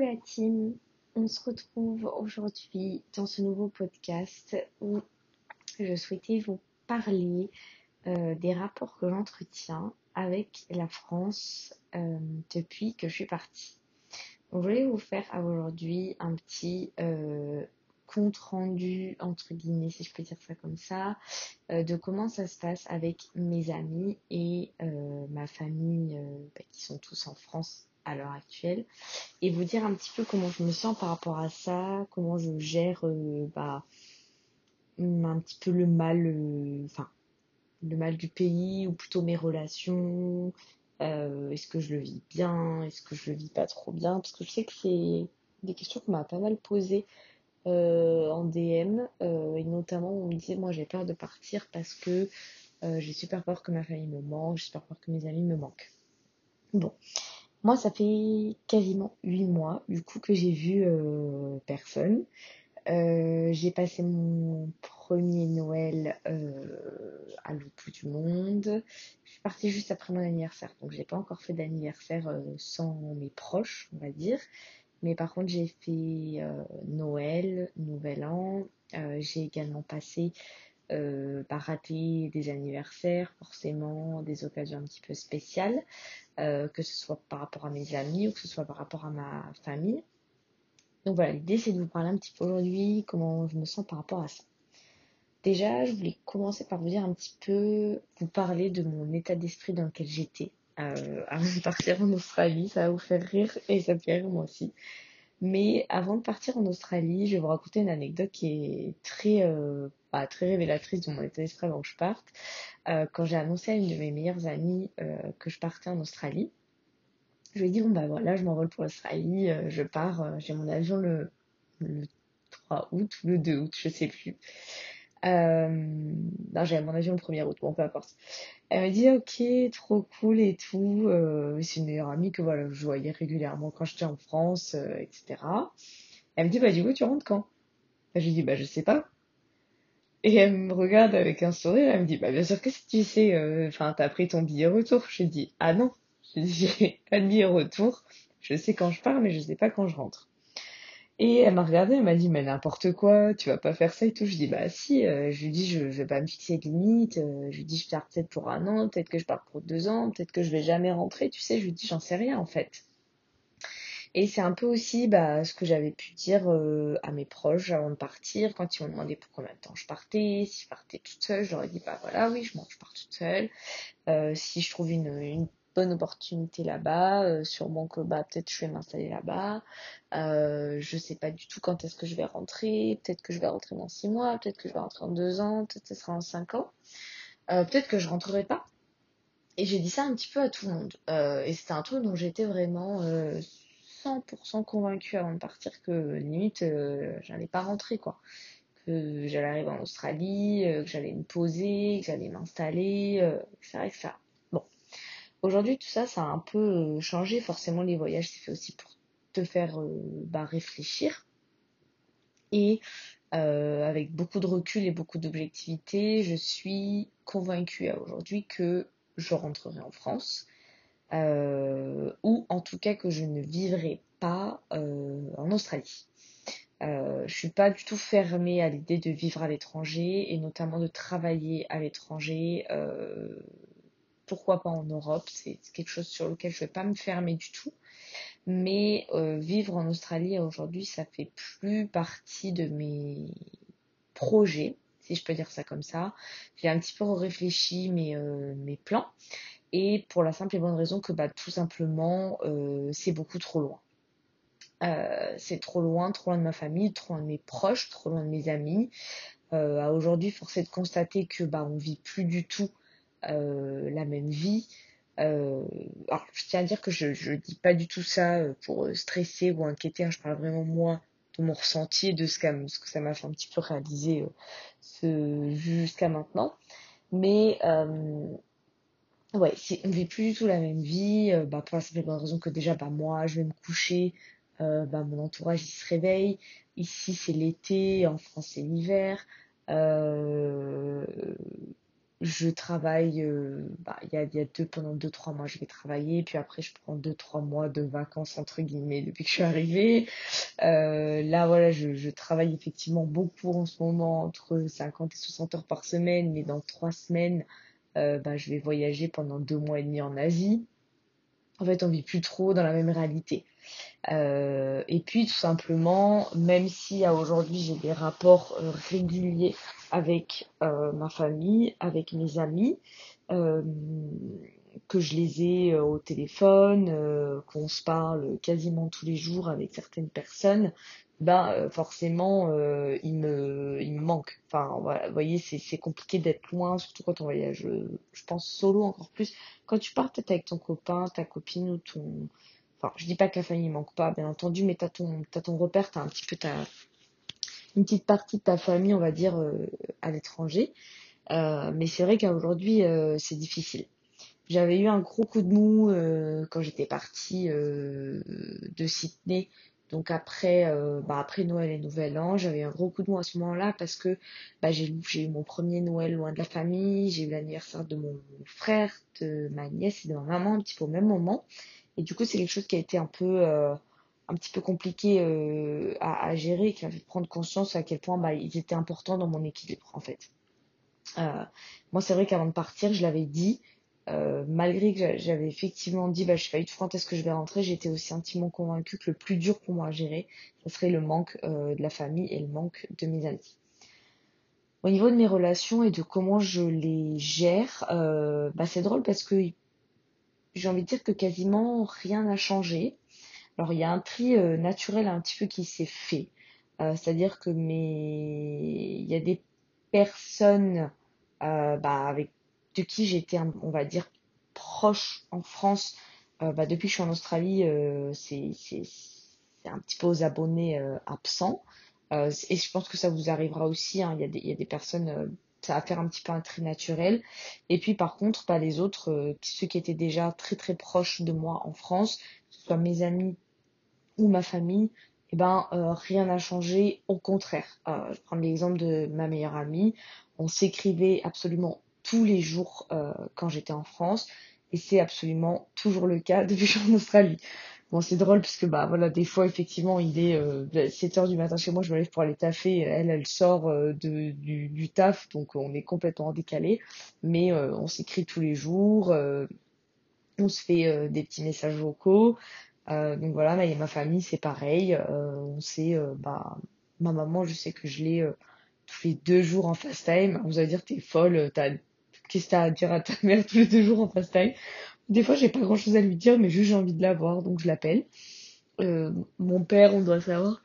La team, on se retrouve aujourd'hui dans ce nouveau podcast où je souhaitais vous parler euh, des rapports que j'entretiens avec la France euh, depuis que je suis partie. Je voulais vous faire aujourd'hui un petit euh, compte rendu, entre guillemets, si je peux dire ça comme ça, de comment ça se passe avec mes amis et ma famille bah, qui sont tous en France à l'heure actuelle et vous dire un petit peu comment je me sens par rapport à ça, comment je gère euh, bah, un petit peu le mal, euh, enfin le mal du pays ou plutôt mes relations. Euh, est-ce que je le vis bien Est-ce que je le vis pas trop bien Parce que je sais que c'est des questions qu'on m'a pas mal posées en DM et notamment on me disait moi j'ai peur de partir parce que j'ai super peur que ma famille me manque, j'ai super peur que mes amis me manquent. Bon, moi, ça fait quasiment 8 mois, du coup, que j'ai vu euh, personne. Euh, j'ai passé mon premier Noël euh, à l'autre bout du monde. Je suis partie juste après mon anniversaire, donc j'ai pas encore fait d'anniversaire sans mes proches, on va dire. Mais par contre, j'ai fait Noël, Nouvel An. j'ai également passé euh, pas rater des anniversaires, forcément des occasions un petit peu spéciales, euh, que ce soit par rapport à mes amis ou que ce soit par rapport à ma famille. Donc voilà, l'idée c'est de vous parler un petit peu aujourd'hui comment je me sens par rapport à ça. Déjà, je voulais commencer par vous dire un petit peu, vous parler de mon état d'esprit dans lequel j'étais euh, avant de partir en Australie. Ça va vous faire rire et ça me fait rire moi aussi. Mais avant de partir en Australie, je vais vous raconter une anecdote qui est très, euh, bah, très révélatrice de mon état d'esprit avant que je parte. Euh, quand j'ai annoncé à une de mes meilleures amies euh, que je partais en Australie, je lui ai dit bon bah voilà, je m'envole pour l'Australie, je pars, j'ai mon avion le, le 3 août ou le 2 août, je sais plus. Euh, non, j'avais mon avion le 1er août, bon, peu importe. Elle m'a dit, ok, trop cool et tout. Euh, c'est une meilleure amie que voilà, je voyais régulièrement quand j'étais en France, euh, etc. Elle me dit, bah, du coup, tu rentres quand? Bah, Je lui bah, je sais pas. Et elle me regarde avec un sourire, elle me dit, bah, bien sûr que si tu sais, euh, enfin, t'as pris ton billet retour. Je lui dis, ah non, j'ai pas de billet retour. Je sais quand je pars, mais je sais pas quand je rentre. Et elle m'a regardé, elle m'a dit, mais n'importe quoi, tu vas pas faire ça et tout. Je dis, bah si, euh, je lui dis, je, vais pas me fixer de limite. Euh, je lui dis, je pars peut-être pour un an, peut-être que je pars pour deux ans, peut-être que je vais jamais rentrer, tu sais, je lui dis, j'en sais rien en fait. Et c'est un peu aussi bah, ce que j'avais pu dire euh, à mes proches avant de partir, quand ils m'ont demandé pour combien de temps je partais, si je partais toute seule, je leur ai dit, bah voilà, oui, je, je pars toute seule. si je trouve une bonne opportunité là-bas, euh, sûrement que bah peut-être je vais m'installer là-bas. Euh, je sais pas du tout quand est-ce que je vais rentrer, peut-être que je vais rentrer dans six mois, peut-être que je vais rentrer en deux ans, peut-être que ce sera en cinq ans, euh, peut-être que je rentrerai pas. Et j'ai dit ça un petit peu à tout le monde. Euh, et c'était un truc dont j'étais vraiment 100% convaincue avant de partir que limite j'allais pas rentrer quoi que j'allais arriver en Australie, que j'allais me poser, que j'allais m'installer, etc., etc. Aujourd'hui, tout ça, ça a un peu euh, changé. Forcément, les voyages, c'est fait aussi pour te faire euh, bah, réfléchir. Et euh, avec beaucoup de recul et beaucoup d'objectivité, je suis convaincue aujourd'hui que je rentrerai en France. ou en tout cas que je ne vivrai pas en Australie. Euh, je suis pas du tout fermée à l'idée de vivre à l'étranger et notamment de travailler à l'étranger pourquoi pas en Europe, c'est quelque chose sur lequel je vais pas me fermer du tout. Mais euh, vivre en Australie aujourd'hui, ça fait plus partie de mes projets, si je peux dire ça comme ça. J'ai un petit peu réfléchi mes, euh, mes plans. Et pour la simple et bonne raison que bah, tout simplement, euh, c'est beaucoup trop loin. c'est trop loin, trop loin de ma famille, trop loin de mes proches, trop loin de mes amis. aujourd'hui, force est de constater que bah on vit plus du tout euh, la même vie. Euh, alors, je tiens à dire que je ne dis pas du tout ça euh, pour stresser ou inquiéter. Hein. je parle vraiment moi de mon ressenti et de ce, ce que ça m'a fait un petit peu réaliser jusqu'à maintenant. Mais ouais, on vit plus du tout la même vie, bah, pour la simple raison que déjà, bah, moi, je vais me coucher, bah, mon entourage, il se réveille. Ici, c'est l'été, en France, c'est l'hiver. Je travaille, euh, bah, il y a, deux, pendant deux, trois mois, je vais travailler, puis après, je prends deux, trois mois de vacances, entre guillemets, depuis que je suis arrivée. Euh, là, voilà, je, je travaille effectivement beaucoup en ce moment, entre 50 et 60 heures par semaine, mais dans trois semaines, euh, bah, je vais voyager pendant deux mois et demi en Asie. En fait, on vit plus trop dans la même réalité. Euh, et puis tout simplement, même si aujourd'hui j'ai des rapports euh, réguliers avec euh, ma famille, avec mes amis, que je les ai au téléphone, qu'on se parle quasiment tous les jours avec certaines personnes, ben forcément il me il me manque. Enfin voilà, vous voyez c'est c'est compliqué d'être loin, surtout quand on voyage. Je pense solo encore plus. Quand tu pars peut-être avec ton copain, ta copine ou ton Je dis pas que la famille manque pas, bien entendu, mais t'as ton, as ton repère, t'as un petit peu ta, une petite partie de ta famille, on va dire, euh, à l'étranger. Euh, mais c'est vrai qu'aujourd'hui, euh, c'est difficile. J'avais eu un gros coup de mou quand j'étais partie de Sydney. Donc après, bah après Noël et Nouvel An, j'avais un gros coup de mou à ce moment-là parce que bah, j'ai eu mon premier Noël loin de la famille, j'ai eu l'anniversaire de mon frère, de ma nièce et de ma maman un petit peu au même moment. Et du coup, c'est quelque chose qui a été un peu, euh, un petit peu compliqué euh, à, gérer, qui m'a fait prendre conscience à quel point bah, ils étaient importants dans mon équilibre, en fait. Euh, moi, c'est vrai qu'avant de partir, je l'avais dit, malgré que j'avais effectivement dit, bah, je suis pas de est-ce que je vais rentrer, j'étais aussi intimement convaincue que le plus dur pour moi à gérer, ce serait le manque de la famille et le manque de mes amis. Au niveau de mes relations et de comment je les gère, bah, c'est drôle parce que j'ai envie de dire que quasiment rien n'a changé. Alors il y a un tri euh, naturel un petit peu qui s'est fait. Euh, c'est-à-dire que mes... il y a des personnes euh, bah, avec de qui j'étais, on va dire, proche en France. bah, depuis que je suis en Australie, c'est, un petit peu aux abonnés absents. et je pense que ça vous arrivera aussi. Hein. Il, y a des, il y a des personnes ça va faire un petit peu un tri naturel. Et puis par contre, pas les autres, euh, ceux qui étaient déjà très très proches de moi en France, que ce soit mes amis ou ma famille, eh ben euh, rien n'a changé, au contraire. Euh, je prends l'exemple de ma meilleure amie, on s'écrivait absolument tous les jours quand j'étais en France, et c'est absolument toujours le cas depuis que je suis en Australie. Bon, c'est drôle parce que bah voilà, des fois effectivement, il est euh, 7 heures du matin chez moi, je me lève pour aller taffer, elle elle sort euh, de du, du taf, donc on est complètement décalé, mais euh, on s'écrit tous les jours, euh, on se fait des petits messages vocaux. donc voilà, mais ma famille c'est pareil, on sait bah ma maman, je sais que je l'ai tous les deux jours en fast time. Vous allez dire t'es folle, t'as qu'est-ce que t'as à dire à ta mère tous les deux jours en fast time des fois, j'ai pas grand chose à lui dire, mais juste j'ai envie de la voir, donc je l'appelle. Euh, mon père, on doit savoir.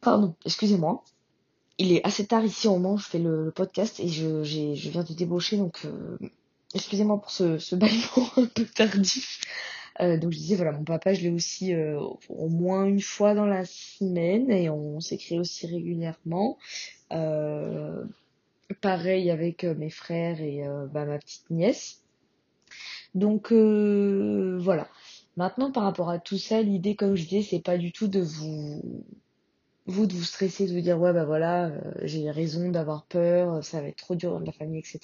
Pardon, excusez-moi. Il est assez tard ici au moment où je fais le, podcast et je, viens de débaucher, donc euh, excusez-moi pour ce, ce un peu tardif. Euh, donc je disais, voilà, mon papa, je l'ai aussi au moins une fois dans la semaine et on s'écrit aussi régulièrement. Pareil avec euh, mes frères et euh, bah, ma petite nièce. Donc euh, voilà. Maintenant, par rapport à tout ça, l'idée, comme je disais, c'est pas du tout de vous de vous stresser, de vous dire ouais bah voilà, j'ai raison d'avoir peur, ça va être trop dur dans la famille, etc.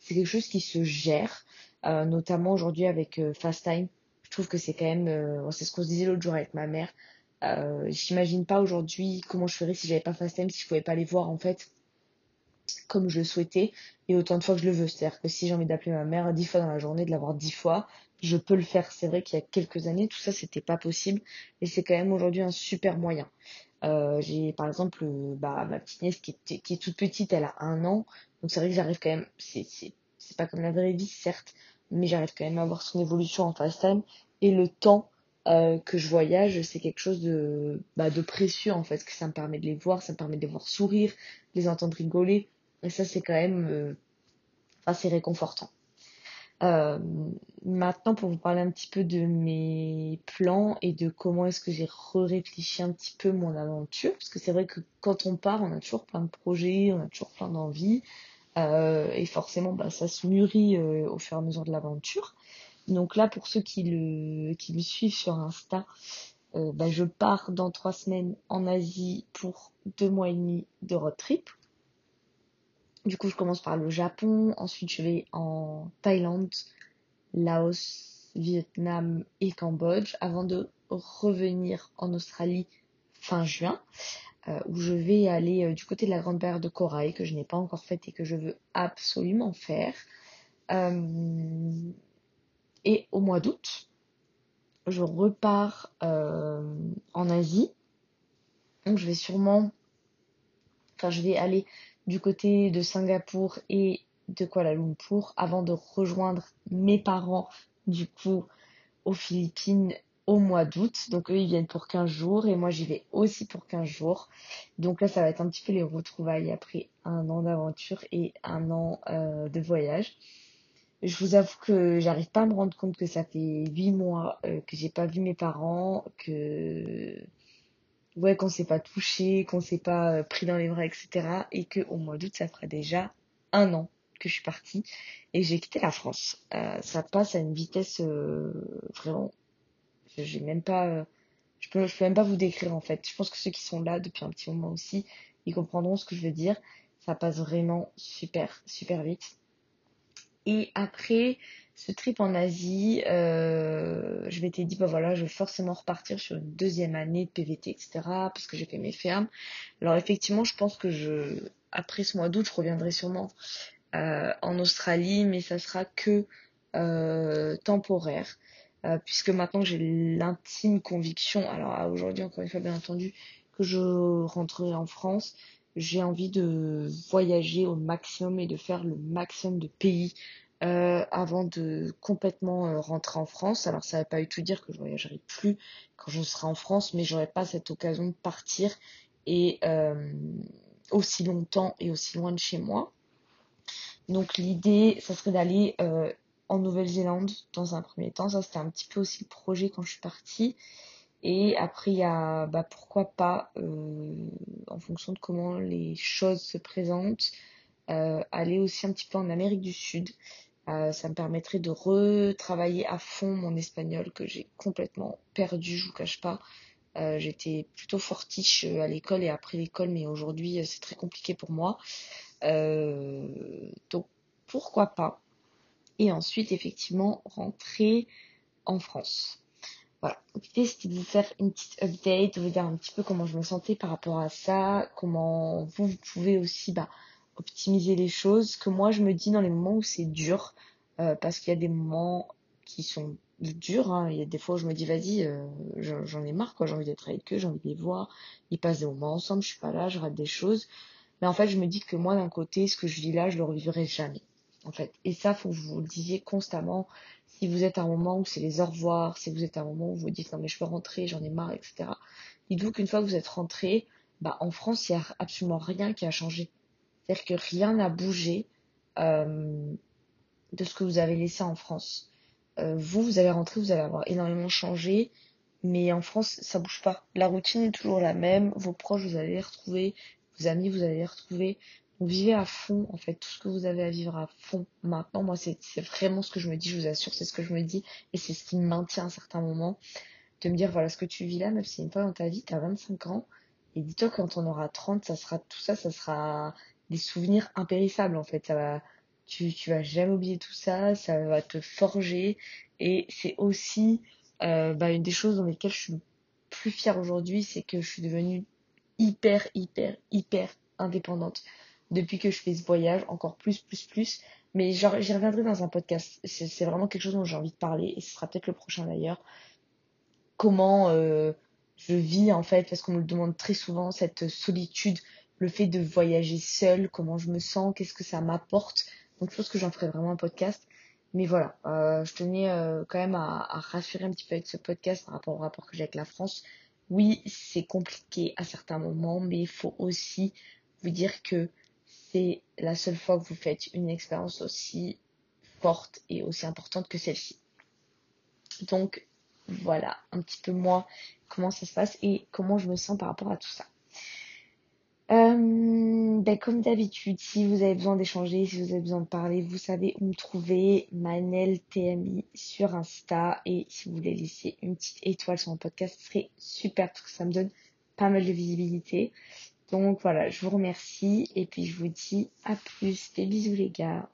C'est quelque chose qui se gère, notamment aujourd'hui avec Fast Time. Je trouve que c'est quand même, c'est ce qu'on se disait l'autre jour avec ma mère. J'imagine pas aujourd'hui comment je ferais si j'avais pas Fast Time, si je pouvais pas les voir en fait comme je le souhaitais et autant de fois que je le veux. C'est-à-dire que si j'ai envie d'appeler ma mère dix fois dans la journée, de l'avoir dix fois, je peux le faire. C'est vrai qu'il y a quelques années, tout ça, c'était pas possible et c'est quand même aujourd'hui un super moyen. Euh, j'ai par exemple bah, ma petite nièce qui est, toute petite, elle a un an, donc c'est vrai que j'arrive quand même, c'est, pas comme la vraie vie certes, mais j'arrive quand même à voir son évolution en fast time et le temps euh, que je voyage, c'est quelque chose de, bah, de précieux en fait, que ça me permet de les voir, ça me permet de les voir sourire, de les entendre rigoler, et ça, c'est quand même euh, assez réconfortant. Euh, maintenant, pour vous parler un petit peu de mes plans et de comment est-ce que j'ai réfléchi un petit peu mon aventure, parce que c'est vrai que quand on part, on a toujours plein de projets, on a toujours plein d'envies, euh, et forcément, bah, ça se mûrit au fur et à mesure de l'aventure. Donc là, pour ceux qui le qui me suivent sur Insta, bah, je pars dans trois semaines en Asie pour deux mois et demi de road trip. Du coup, je commence par le Japon, ensuite je vais en Thaïlande, Laos, Vietnam et Cambodge avant de revenir en Australie fin juin, euh, où je vais aller euh, du côté de la Grande Barrière de Corail que je n'ai pas encore faite et que je veux absolument faire. Euh, et au mois d'août, je repars en Asie. Donc je vais sûrement, enfin je vais aller du côté de Singapour et de Kuala Lumpur avant de rejoindre mes parents du coup aux Philippines au mois d'août. Donc eux, ils viennent pour 15 jours et moi, j'y vais aussi pour 15 jours. Donc là, ça va être un petit peu les retrouvailles après un an d'aventure et un an euh, de voyage. Je vous avoue que j'arrive pas à me rendre compte que ça fait 8 mois euh, que j'ai pas vu mes parents, que ouais, qu'on s'est pas touché, qu'on s'est pas euh, pris dans les bras, etc. Et que au mois d'août, ça fera déjà un an que je suis partie et j'ai quitté la France. ça passe à une vitesse vraiment j'ai même pas, euh, je peux, je peux même pas vous décrire en fait. Je pense que ceux qui sont là depuis un petit moment aussi, ils comprendront ce que je veux dire. Ça passe vraiment super, super vite. Et après ce trip en Asie, euh, je m'étais dit, bah voilà, je vais forcément repartir sur une deuxième année de PVT, etc. Parce que j'ai fait mes fermes. Alors effectivement, je pense que je, après ce mois d'août, je reviendrai sûrement euh, en Australie, mais ça sera que temporaire. Euh, puisque maintenant j'ai l'intime conviction, alors aujourd'hui encore une fois bien entendu, que je rentrerai en France, j'ai envie de voyager au maximum et de faire le maximum de pays euh, avant de complètement euh, rentrer en France. Alors ça ne veut pas du tout dire que je voyagerai plus quand je serai en France, mais j'aurai pas cette occasion de partir et aussi longtemps et aussi loin de chez moi. Donc l'idée, ça serait d'aller en Nouvelle-Zélande dans un premier temps. Ça, c'était un petit peu aussi le projet quand je suis partie. Et après, il y a bah, pourquoi pas, euh, en fonction de comment les choses se présentent, euh, aller aussi un petit peu en Amérique du Sud. Euh, ça me permettrait de retravailler à fond mon espagnol que j'ai complètement perdu, je vous cache pas. J'étais plutôt fortiche à l'école et après l'école, mais aujourd'hui c'est très compliqué pour moi. donc pourquoi pas? Et ensuite effectivement rentrer en France. Voilà, l'idée c'était de vous faire une petite update, de vous dire un petit peu comment je me sentais par rapport à ça, comment vous, vous pouvez aussi bah, optimiser les choses, que moi je me dis dans les moments où c'est dur, euh, parce qu'il y a des moments qui sont durs, hein. il y a des fois où je me dis vas-y, euh, j'en ai marre, quoi, j'ai envie d'être avec eux, j'ai envie de les voir, ils passent des moments ensemble, je suis pas là, je rate des choses, mais en fait je me dis que moi d'un côté, ce que je vis là, je le revivrai jamais en fait. Et ça, faut que vous le disiez constamment. Si vous êtes à un moment où c'est les au revoir, si vous êtes à un moment où vous dites non mais je peux rentrer, j'en ai marre, etc. Dites-vous qu'une fois que vous êtes rentré, bah en France, il n'y a absolument rien qui a changé. C'est-à-dire que rien n'a bougé euh, de ce que vous avez laissé en France. Euh, vous, vous allez rentrer, vous allez avoir énormément changé, mais en France, ça bouge pas. La routine est toujours la même, vos proches, vous allez les retrouver, vos amis, vous allez les retrouver. Vous vivez à fond, en fait, tout ce que vous avez à vivre à fond maintenant. Moi, c'est vraiment ce que je me dis, je vous assure, c'est ce que je me dis. Et c'est ce qui me maintient à un certain moment. De me dire, voilà, ce que tu vis là, même si c'est une fois dans ta vie, t'as 25 ans. Et dis-toi, quand on aura 30, ça sera tout ça, ça sera des souvenirs impérissables, en fait. Ça va, tu, tu vas jamais oublier tout ça, ça va te forger. Et c'est aussi, euh, bah, une des choses dans lesquelles je suis plus fière aujourd'hui, c'est que je suis devenue hyper, hyper, hyper indépendante depuis que je fais ce voyage, encore plus, plus, plus. Mais j'y reviendrai dans un podcast. C'est vraiment quelque chose dont j'ai envie de parler et ce sera peut-être le prochain d'ailleurs. Comment euh, je vis en fait, parce qu'on me le demande très souvent, cette solitude, le fait de voyager seule, comment je me sens, qu'est-ce que ça m'apporte. Donc je pense que j'en ferai vraiment un podcast. Mais voilà, euh, je tenais euh, quand même à, à, rassurer un petit peu avec ce podcast par rapport au rapport que j'ai avec la France. Oui, c'est compliqué à certains moments, mais il faut aussi vous dire que c'est la seule fois que vous faites une expérience aussi forte et aussi importante que celle-ci. Donc voilà un petit peu moi comment ça se passe et comment je me sens par rapport à tout ça. Euh, ben, comme d'habitude, si vous avez besoin d'échanger, si vous avez besoin de parler, vous savez où me trouver, Manel TMI sur Insta. Et si vous voulez laisser une petite étoile sur mon podcast, ce serait super parce que ça me donne pas mal de visibilité. Donc voilà, je vous remercie et puis je vous dis à plus. Des bisous les gars.